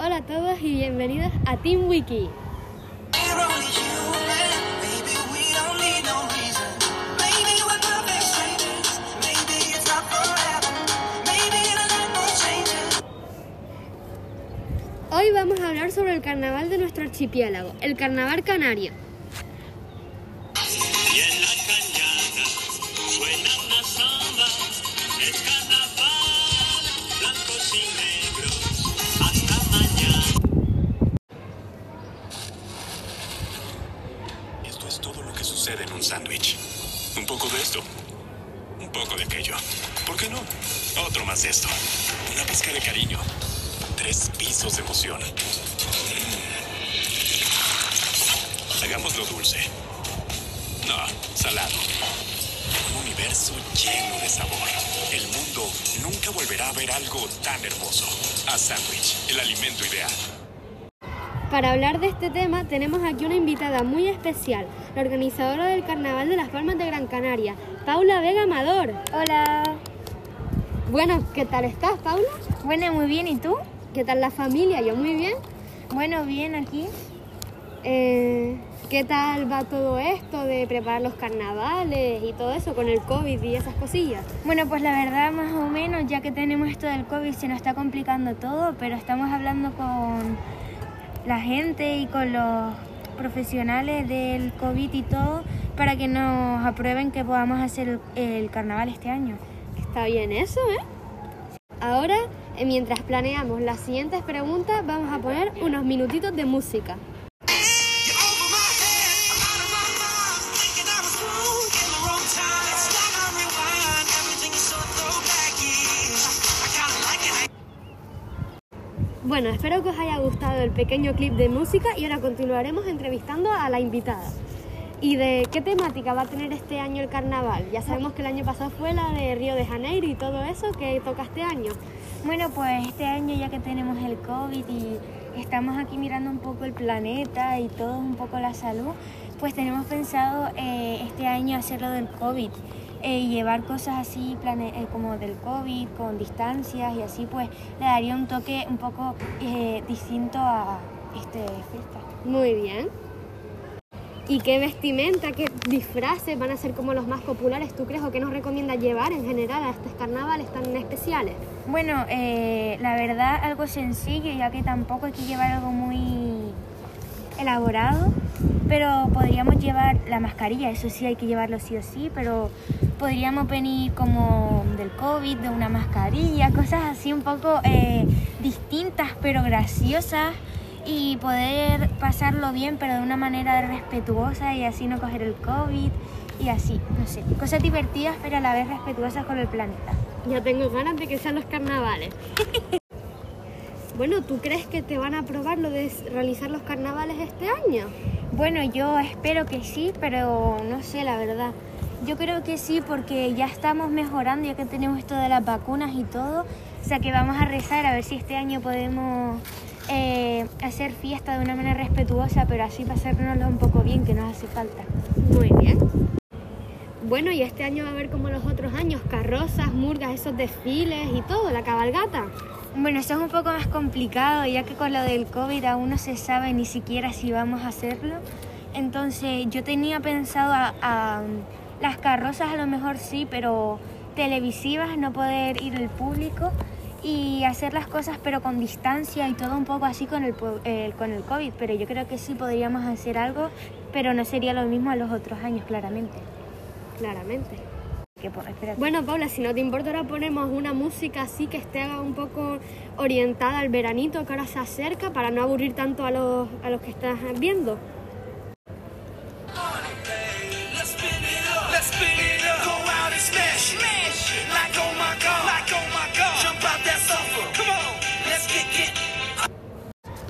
Hola a todos y bienvenidos a Team Wiki. Hoy vamos a hablar sobre el carnaval de nuestro archipiélago, el carnaval canario. Un poco de aquello. ¿Por qué no? Otro más de esto. Una pizca de cariño. Tres pisos de emoción. Hagámoslo dulce. No, salado. Un universo lleno de sabor. El mundo nunca volverá a ver algo tan hermoso. A sándwich, el alimento ideal. Para hablar de este tema tenemos aquí una invitada muy especial, la organizadora del Carnaval de las Palmas de Gran Canaria, Paula Vega Amador. Hola. Bueno, ¿qué tal estás, Paula? Bueno, muy bien. ¿Y tú? ¿Qué tal la familia? Yo muy bien. Bueno, bien aquí. Eh, ¿Qué tal va todo esto de preparar los carnavales y todo eso con el COVID y esas cosillas? Bueno, pues la verdad, más o menos, ya que tenemos esto del COVID, se nos está complicando todo, pero estamos hablando con la gente y con los profesionales del COVID y todo para que nos aprueben que podamos hacer el, carnaval este año. Está bien eso, ¿eh? Ahora, eh, mientras planeamos las siguientes preguntas, vamos a poner unos minutitos de música. Bueno, espero que os haya gustado el pequeño clip de música y ahora continuaremos entrevistando a la invitada. ¿Y de qué temática va a tener este año el carnaval? Ya sabemos que el año pasado fue la de Río de Janeiro y todo eso que toca este año. Bueno, pues este año ya que tenemos el COVID y estamos aquí mirando un poco el planeta y todo un poco la salud, pues tenemos pensado eh, este año hacerlo del COVID eh, llevar cosas así plane- eh, como del COVID con distancias y así pues le daría un toque un poco eh, distinto a este fiesta. Muy bien. ¿Y qué vestimenta, qué disfraces van a ser como los más populares, tú crees, o qué nos recomiendas llevar en general a estos carnavales tan especiales? Bueno, la verdad algo sencillo, ya que tampoco hay que llevar algo muy elaborado, pero podríamos llevar la mascarilla, eso sí hay que llevarlo sí o sí, pero podríamos venir como del COVID, de una mascarilla, cosas así un poco eh, distintas pero graciosas y poder pasarlo bien pero de una manera respetuosa y así no coger el COVID y así, no sé, cosas divertidas pero a la vez respetuosas con el planeta. Ya tengo ganas de que sean los carnavales. Bueno, ¿tú crees que te van a aprobar lo de realizar los carnavales este año? Bueno, yo espero que sí, pero no sé, la verdad. Yo creo que sí porque ya estamos mejorando, ya que tenemos esto de las vacunas y todo. O sea que vamos a rezar a ver si este año podemos eh, hacer fiesta de una manera respetuosa, pero así pasárnoslo un poco bien, que nos hace falta. Muy bien. Bueno, y este año va a haber como los otros años, carrozas, murgas, esos desfiles y todo, la cabalgata. Bueno, eso es un poco más complicado, ya que con lo del COVID aún no se sabe ni siquiera si vamos a hacerlo. Entonces yo tenía pensado a, las carrozas a lo mejor sí, pero televisivas, no poder ir el público y hacer las cosas pero con distancia y todo un poco así con el, eh, con el COVID. Pero yo creo que sí podríamos hacer algo, pero no sería lo mismo a los otros años, claramente. Claramente. Bueno, Paula, si no te importa, ahora ponemos una música así que esté un poco orientada al veranito que ahora se acerca para no aburrir tanto a los, a los que estás viendo.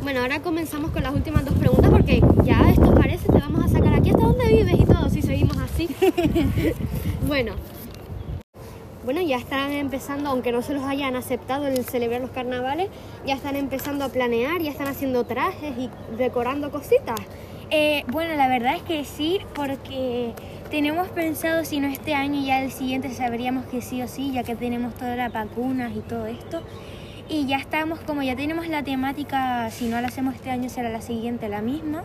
Bueno, ahora comenzamos con las últimas dos preguntas porque ya esto parece, te vamos a sacar aquí hasta dónde vives y todo si seguimos así. bueno. Bueno, ya están empezando, aunque no se los hayan aceptado el celebrar los carnavales, ya están empezando a planear, ya están haciendo trajes y decorando cositas. Eh, bueno, la verdad es que sí, porque tenemos pensado, si no este año, ya el siguiente sabríamos que sí o sí, ya que tenemos todas las vacunas y todo esto. Y ya estamos, como ya tenemos la temática, si no la hacemos este año será la siguiente la misma.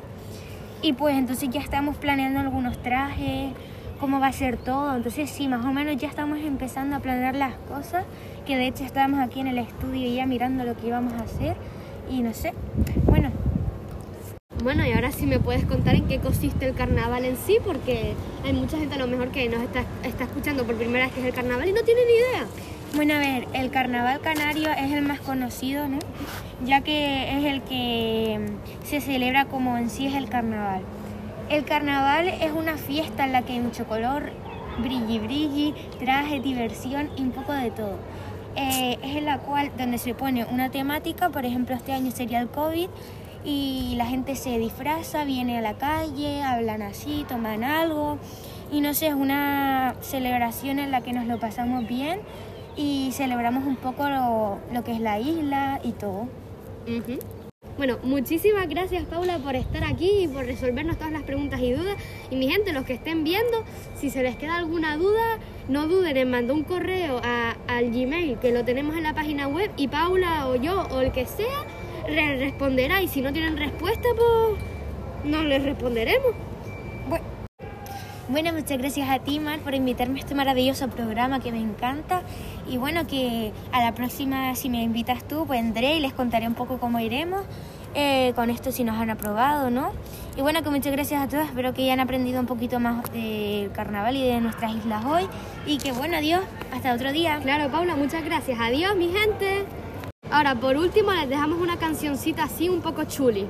Y pues entonces ya estamos planeando algunos trajes, cómo va a ser todo. Entonces sí, más o menos ya estamos empezando a planear las cosas, que de hecho estábamos aquí en el estudio ya mirando lo que íbamos a hacer. Y no sé, bueno, Bueno, y ahora sí me puedes contar en qué consiste el carnaval en sí, porque hay mucha gente a lo mejor que nos está, está escuchando por primera vez que es el carnaval y no tiene ni idea. Bueno, a ver, el carnaval canario es el más conocido, ¿no? Ya que es el que se celebra como en sí es el carnaval. El carnaval es una fiesta en la que hay mucho color, brilli brilli, traje, diversión y un poco de todo. Eh, es en la cual donde se pone una temática, por ejemplo este año sería el COVID, y la gente se disfraza, viene a la calle, hablan así, toman algo, y no sé, es una celebración en la que nos lo pasamos bien y celebramos un poco lo, lo que es la isla y todo. Bueno, muchísimas gracias Paula por estar aquí y por resolvernos todas las preguntas y dudas. Y mi gente, los que estén viendo, si se les queda alguna duda, no duden en mandar un correo a- al Gmail que lo tenemos en la página web y Paula o yo o el que sea re- responderá. Y si no tienen respuesta, pues no les responderemos. Bueno, bueno, muchas gracias a ti, Mar, por invitarme a este maravilloso programa que me encanta. Y bueno, que a la próxima, si me invitas tú, pues vendré y les contaré un poco cómo iremos eh, con esto, si nos han aprobado, ¿no? Y bueno, que muchas gracias a todos. Espero que hayan aprendido un poquito más del carnaval y de nuestras islas hoy. Y que bueno, adiós. Hasta otro día. Claro, Paula, muchas gracias. Adiós, mi gente. Ahora, por último, les dejamos una cancioncita así un poco chuli.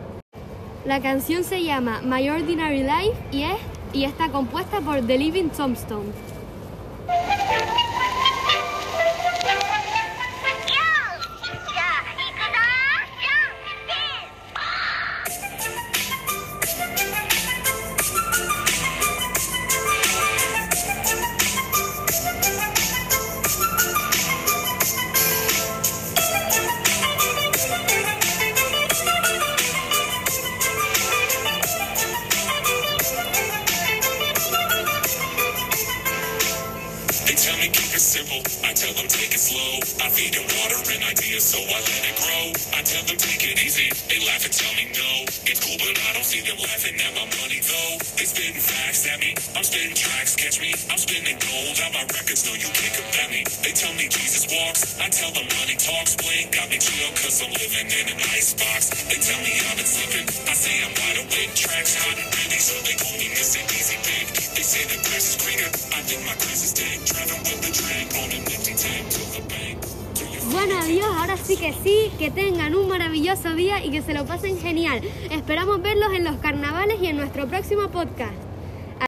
La canción se llama My Ordinary Life y, es, y está compuesta por The Living Tombstone. Me keep it simple. I tell them take it slow. I feed them water and ideas, so I let it grow. I tell them take it easy. They laugh and tell me no. It's cool, but I don't see them laughing at my money though. They spitting facts at me. I'm spitting tracks, catch me. I'm spinning gold on my records, no you can't compare me. They tell me Jesus walks. I tell them money talks. Blink got me chill cause I'm living in an icebox. They tell me I've been slipping. I say I'm wide Bueno, adiós, ahora sí que sí, que tengan un maravilloso día y que se lo pasen genial. Esperamos verlos en los carnavales y en nuestro próximo podcast.